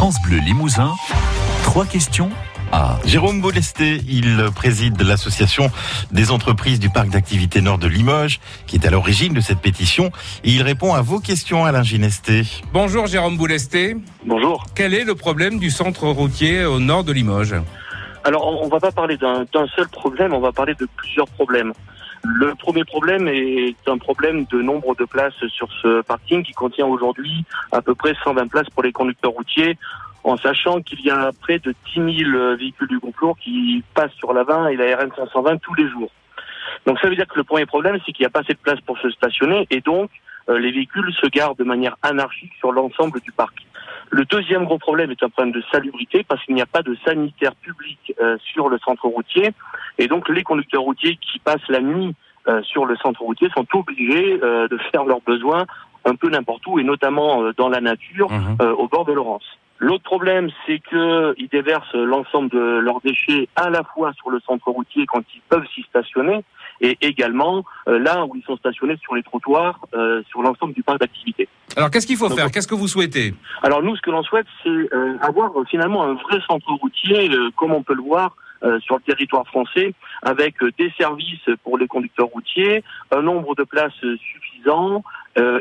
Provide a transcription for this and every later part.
France Bleu Limousin, trois questions à Jérôme Bolesté, il préside l'association des entreprises du parc d'activités nord de Limoges, qui est à l'origine de cette pétition, et il répond à vos questions, Alain Ginesté. Bonjour Jérôme Boulesté. Bonjour. Quel est le problème du centre routier au nord de Limoges? Alors, on va pas parler d'un seul problème, on va parler de plusieurs problèmes. Le premier problème est un problème de nombre de places sur ce parking qui contient aujourd'hui à peu près 120 places pour les conducteurs routiers, en sachant qu'il y a près de 10 000 véhicules du groupe qui passent sur la 20 et la RN 520 tous les jours. Donc ça veut dire que le premier problème, c'est qu'il n'y a pas assez de place pour se stationner et donc euh, les véhicules se garent de manière anarchique sur l'ensemble du parc. Le deuxième gros problème est un problème de salubrité parce qu'il n'y a pas de sanitaire public euh, sur le centre routier et donc les conducteurs routiers qui passent la nuit euh, sur le centre routier sont obligés euh, de faire leurs besoins un peu n'importe où et notamment euh, dans la nature euh, au bord de Laurence. L'autre problème, c'est que ils déversent l'ensemble de leurs déchets à la fois sur le centre routier quand ils peuvent s'y stationner et également euh, là où ils sont stationnés sur les trottoirs, euh, sur l'ensemble du parc d'activités. Alors qu'est-ce qu'il faut Donc, faire Qu'est-ce que vous souhaitez? Alors nous, ce que l'on souhaite, c'est euh, avoir finalement un vrai centre routier, euh, comme on peut le voir sur le territoire français, avec euh, des services pour les conducteurs routiers, un nombre de places euh, suffisant euh,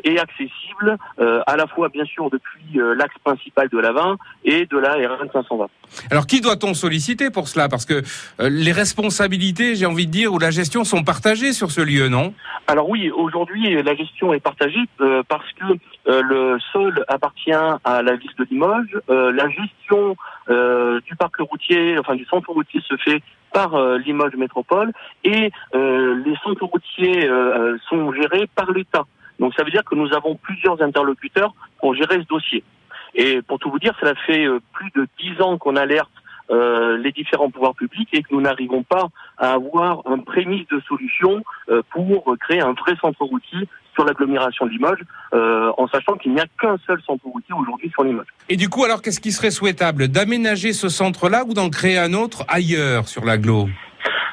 et accessible, euh, à la fois bien sûr depuis euh, l'axe principal de la 20 et de la RN 520. Alors qui doit-on solliciter pour cela? Parce que euh, les responsabilités, j'ai envie de dire, ou la gestion sont partagées sur ce lieu, non? Alors oui, aujourd'hui, la gestion est partagée euh, parce que euh, le sol appartient à la ville de Limoges. Euh, la gestion euh, du parc routier, enfin du centre routier, se fait par euh, Limoges Métropole et euh, les centres routiers euh, euh, sont gérés par l'État. Donc ça veut dire que nous avons plusieurs interlocuteurs pour gérer ce dossier. Et pour tout vous dire, cela fait euh, plus de dix ans qu'on alerte euh, les différents pouvoirs publics et que nous n'arrivons pas à avoir un prémisse de solution euh, pour créer un vrai centre routier sur l'agglomération de Limoges, en sachant qu'il n'y a qu'un seul centre routier aujourd'hui sur Limoges. Et du coup, alors qu'est-ce qui serait souhaitable? D'aménager ce centre-là ou d'en créer un autre ailleurs sur l'agglo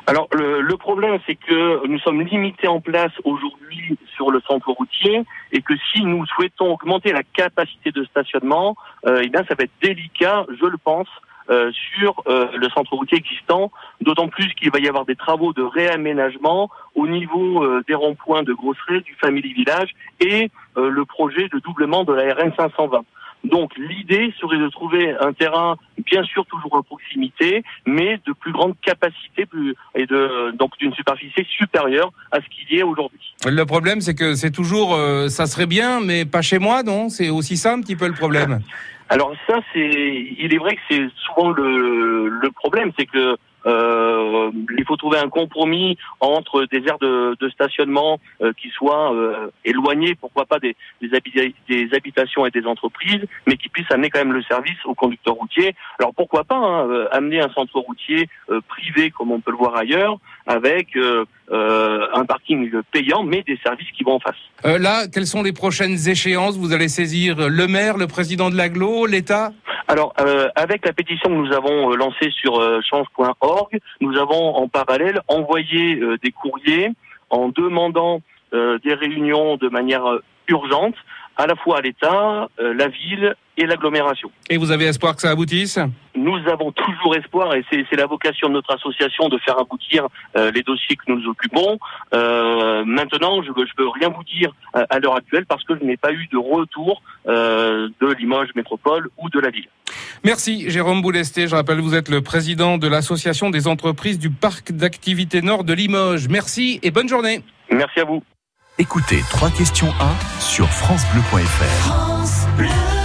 Alors le, problème, c'est que nous sommes limités en place aujourd'hui sur le centre routier et que si nous souhaitons augmenter la capacité de stationnement, euh, eh bien ça va être délicat, je le pense, euh, sur euh, le centre routier existant, d'autant plus qu'il va y avoir des travaux de réaménagement au niveau euh, des ronds-points de Grosseray, du Family Village et le projet de doublement de la RN 520. Donc l'idée serait de trouver un terrain, bien sûr toujours à proximité, mais de plus grande capacité plus, et de donc d'une superficie supérieure à ce qu'il y est aujourd'hui. Le problème, c'est que c'est toujours, euh, ça serait bien, mais pas chez moi, non? C'est aussi ça un petit peu le problème. Alors ça, c'est, il est vrai que c'est souvent le, le problème, c'est que euh, il faut trouver un compromis entre des aires de, de stationnement euh, qui soient euh, éloignées, pourquoi pas des, des, habita- des habitations et des entreprises, mais qui puissent amener quand même le service aux conducteurs routiers. Alors pourquoi pas hein, euh, amener un centre routier euh, privé comme on peut le voir ailleurs, avec euh, un parking payant, mais des services qui vont en face. Là, quelles sont les prochaines échéances? Vous allez saisir le maire, le président de l'agglo, l'État? Alors, euh, avec la pétition que nous avons euh, lancée sur euh, change.org, nous avons en parallèle envoyé euh, des courriers en demandant des réunions de manière euh, urgente, à la fois à l'État, euh, la ville et l'agglomération. Et vous avez espoir que ça aboutisse? Nous avons toujours espoir, et c'est la vocation de notre association de faire aboutir euh, les dossiers que nous occupons. Euh, maintenant, je ne peux rien vous dire euh, à l'heure actuelle parce que je n'ai pas eu de retour euh, de Limoges Métropole ou de la ville. Merci Jérôme Boulesté. Je rappelle, vous êtes le président de l'association des entreprises du parc d'activités nord de Limoges. Merci et bonne journée. Merci à vous. Écoutez trois questions 1 sur francebleu.fr. France Bleu.